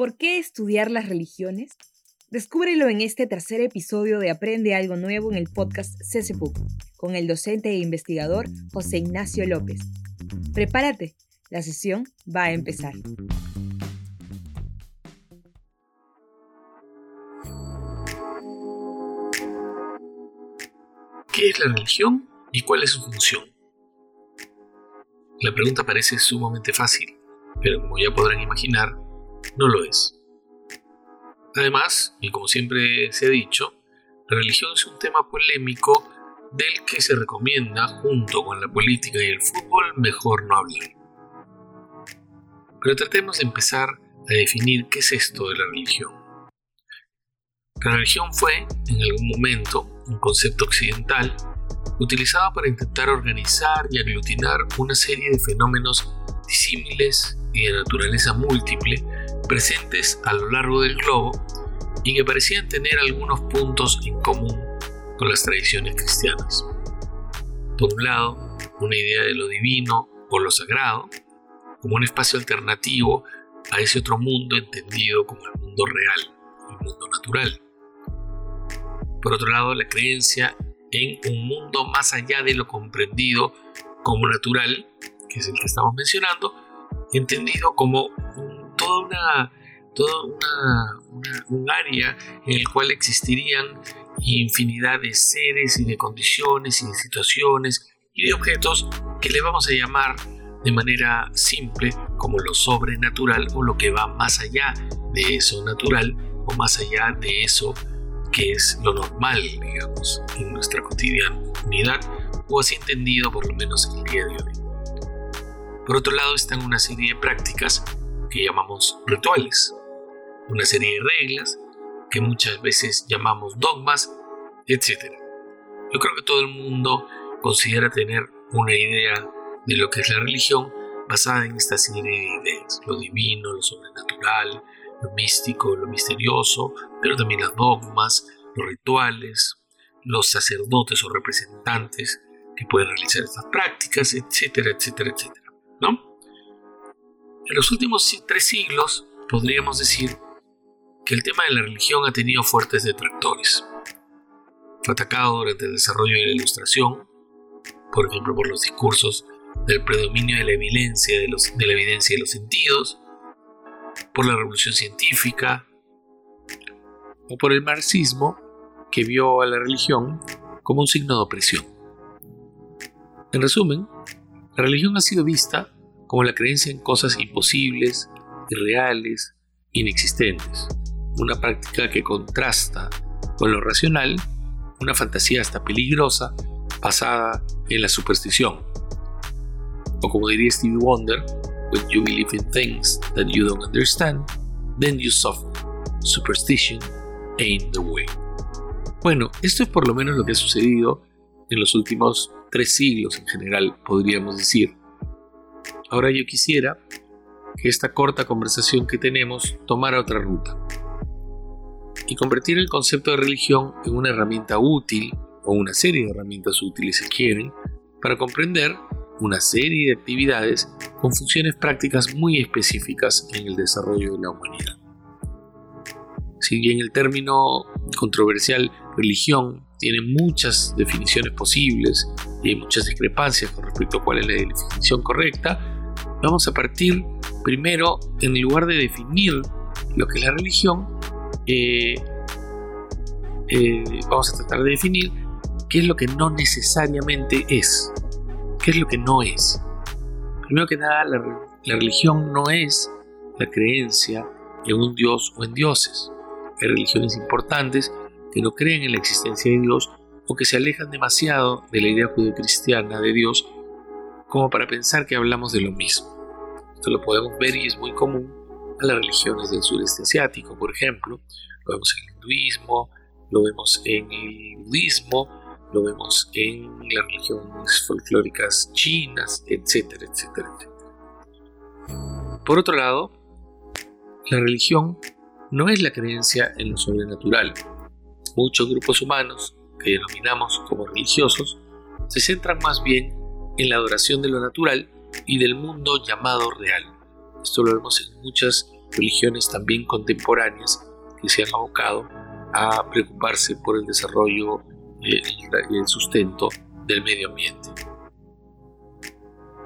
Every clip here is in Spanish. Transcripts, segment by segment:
¿Por qué estudiar las religiones? Descúbrelo en este tercer episodio de Aprende algo nuevo en el podcast CCPUC con el docente e investigador José Ignacio López. Prepárate, la sesión va a empezar. ¿Qué es la religión y cuál es su función? La pregunta parece sumamente fácil, pero como ya podrán imaginar, no lo es. Además, y como siempre se ha dicho, la religión es un tema polémico del que se recomienda, junto con la política y el fútbol, mejor no hablar. Pero tratemos de empezar a definir qué es esto de la religión. La religión fue, en algún momento, un concepto occidental utilizado para intentar organizar y aglutinar una serie de fenómenos disímiles y de naturaleza múltiple presentes a lo largo del globo y que parecían tener algunos puntos en común con las tradiciones cristianas. Por un lado, una idea de lo divino o lo sagrado, como un espacio alternativo a ese otro mundo entendido como el mundo real, el mundo natural. Por otro lado, la creencia en un mundo más allá de lo comprendido como natural, que es el que estamos mencionando, entendido como toda una, toda una, un área en el cual existirían infinidad de seres y de condiciones y de situaciones y de objetos que le vamos a llamar de manera simple como lo sobrenatural o lo que va más allá de eso natural o más allá de eso que es lo normal, digamos, en nuestra cotidianidad o así entendido por lo menos en el día de hoy. Por otro lado están una serie de prácticas que llamamos rituales, una serie de reglas que muchas veces llamamos dogmas, etc. Yo creo que todo el mundo considera tener una idea de lo que es la religión basada en esta serie de ideas, lo divino, lo sobrenatural, lo místico, lo misterioso, pero también los dogmas, los rituales, los sacerdotes o representantes que pueden realizar estas prácticas, etcétera, etcétera, etcétera. ¿no? En los últimos tres siglos podríamos decir que el tema de la religión ha tenido fuertes detractores. Fue atacado durante el desarrollo de la ilustración, por ejemplo por los discursos del predominio de la evidencia de, los, de la evidencia de los sentidos, por la revolución científica o por el marxismo que vio a la religión como un signo de opresión. En resumen, la religión ha sido vista como la creencia en cosas imposibles, irreales, inexistentes, una práctica que contrasta con lo racional, una fantasía hasta peligrosa basada en la superstición. O como diría Stevie Wonder, When you believe in things that you don't understand, then you suffer. Superstition ain't the way. Bueno, esto es por lo menos lo que ha sucedido en los últimos tres siglos en general, podríamos decir. Ahora yo quisiera que esta corta conversación que tenemos tomara otra ruta y convertir el concepto de religión en una herramienta útil o una serie de herramientas útiles si quieren para comprender una serie de actividades con funciones prácticas muy específicas en el desarrollo de la humanidad. Si bien el término controversial religión tiene muchas definiciones posibles y hay muchas discrepancias con respecto a cuál es la definición correcta, vamos a partir primero, en lugar de definir lo que es la religión, eh, eh, vamos a tratar de definir qué es lo que no necesariamente es. ¿Qué es lo que no es? Primero que nada, la, la religión no es la creencia en un dios o en dioses. Hay religiones importantes que no creen en la existencia de Dios o que se alejan demasiado de la idea judeocristiana de Dios como para pensar que hablamos de lo mismo. Esto lo podemos ver y es muy común a las religiones del sureste asiático, por ejemplo. Lo vemos en el hinduismo, lo vemos en el budismo, lo vemos en las religiones folclóricas chinas, etcétera, etcétera, etcétera. Por otro lado, la religión no es la creencia en lo sobrenatural, muchos grupos humanos, que denominamos como religiosos, se centran más bien en la adoración de lo natural y del mundo llamado real. Esto lo vemos en muchas religiones también contemporáneas que se han abocado a preocuparse por el desarrollo eh, y el sustento del medio ambiente.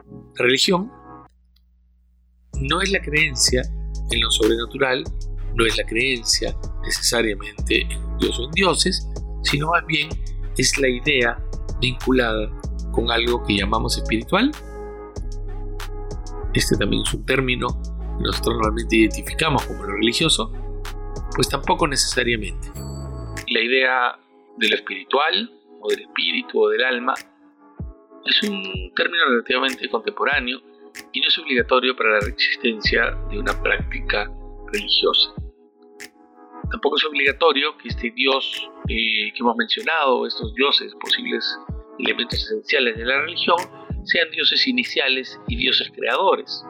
La religión no es la creencia en lo sobrenatural, no es la creencia necesariamente en Dios o en dioses, sino más bien es la idea vinculada con algo que llamamos espiritual. Este también es un término que nosotros normalmente identificamos como lo religioso, pues tampoco necesariamente. La idea de lo espiritual, o del espíritu, o del alma, es un término relativamente contemporáneo y no es obligatorio para la existencia de una práctica religiosa. Tampoco es obligatorio que este Dios eh, que hemos mencionado, estos dioses, posibles elementos esenciales de la religión, sean dioses iniciales y dioses creadores.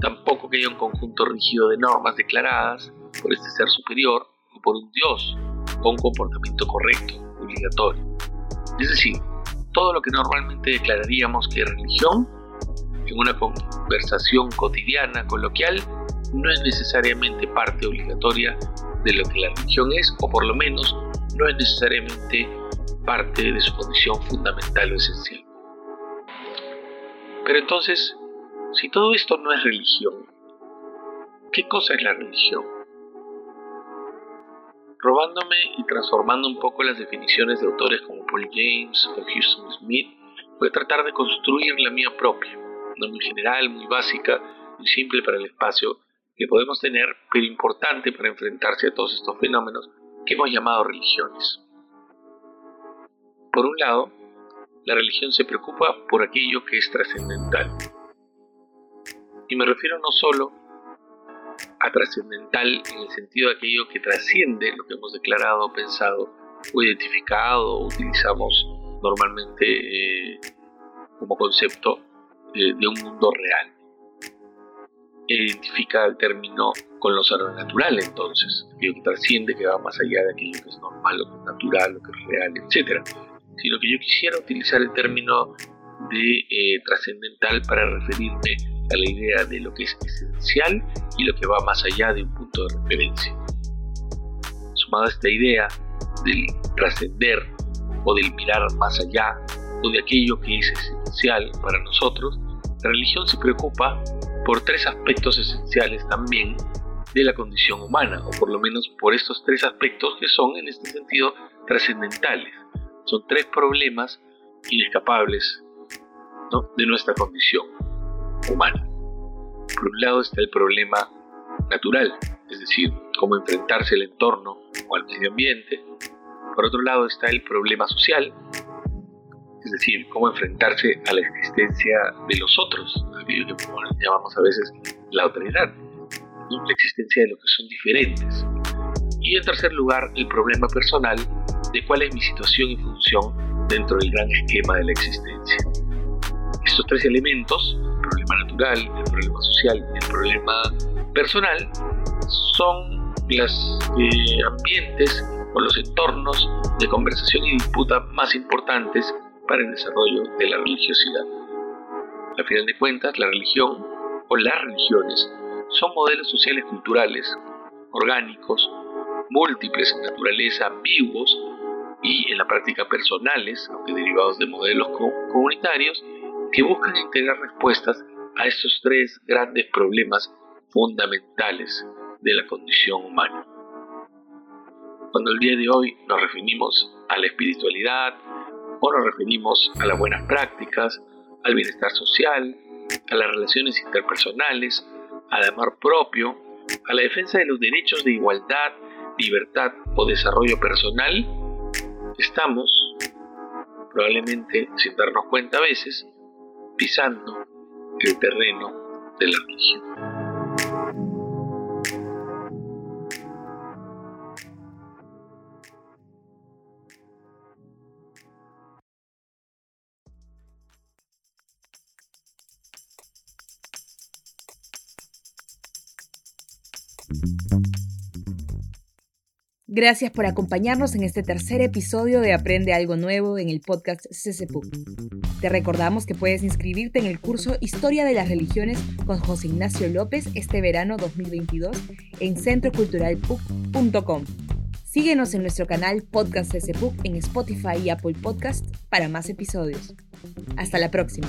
Tampoco que haya un conjunto rígido de normas declaradas por este ser superior o por un dios un comportamiento correcto, obligatorio. Es decir, todo lo que normalmente declararíamos que es religión, en una conversación cotidiana, coloquial, no es necesariamente parte obligatoria de lo que la religión es, o por lo menos no es necesariamente parte de su condición fundamental o esencial. Pero entonces, si todo esto no es religión, ¿qué cosa es la religión? Robándome y transformando un poco las definiciones de autores como Paul James o Houston Smith, voy a tratar de construir la mía propia, no muy general, muy básica, muy simple para el espacio que podemos tener, pero importante para enfrentarse a todos estos fenómenos que hemos llamado religiones. Por un lado, la religión se preocupa por aquello que es trascendental. Y me refiero no solo a trascendental en el sentido de aquello que trasciende lo que hemos declarado, pensado o identificado utilizamos normalmente eh, como concepto eh, de un mundo real. Identifica el término con lo sobrenatural entonces, aquello que trasciende, que va más allá de aquello que es normal, lo que es natural, lo que es real, etc. Sino que yo quisiera utilizar el término de eh, trascendental para referirme a la idea de lo que es esencial y lo que va más allá de un punto de referencia. Sumado a esta idea del trascender o del mirar más allá o de aquello que es esencial para nosotros, la religión se preocupa por tres aspectos esenciales también de la condición humana, o por lo menos por estos tres aspectos que son en este sentido trascendentales. Son tres problemas inescapables de nuestra condición humana. Por un lado está el problema natural, es decir, cómo enfrentarse al entorno o al medio ambiente. Por otro lado está el problema social, es decir, cómo enfrentarse a la existencia de los otros, aquello que llamamos a veces la autoridad, la existencia de lo que son diferentes. Y en tercer lugar, el problema personal de cuál es mi situación y función dentro del gran esquema de la existencia. Estos tres elementos, el problema natural, el problema social y el problema personal, son los eh, ambientes o los entornos de conversación y disputa más importantes para el desarrollo de la religiosidad. A final de cuentas, la religión o las religiones son modelos sociales culturales, orgánicos, múltiples en naturaleza, ambiguos y en la práctica personales, aunque derivados de modelos comunitarios, que buscan integrar respuestas a estos tres grandes problemas fundamentales de la condición humana. Cuando el día de hoy nos referimos a la espiritualidad o nos referimos a las buenas prácticas, al bienestar social, a las relaciones interpersonales, al amor propio, a la defensa de los derechos de igualdad, libertad o desarrollo personal, estamos, probablemente sin darnos cuenta a veces, pisando el terreno de la religión. Gracias por acompañarnos en este tercer episodio de Aprende algo nuevo en el podcast CCPUC. Te recordamos que puedes inscribirte en el curso Historia de las Religiones con José Ignacio López este verano 2022 en centroculturalpuc.com. Síguenos en nuestro canal Podcast CCPUC en Spotify y Apple Podcast para más episodios. Hasta la próxima.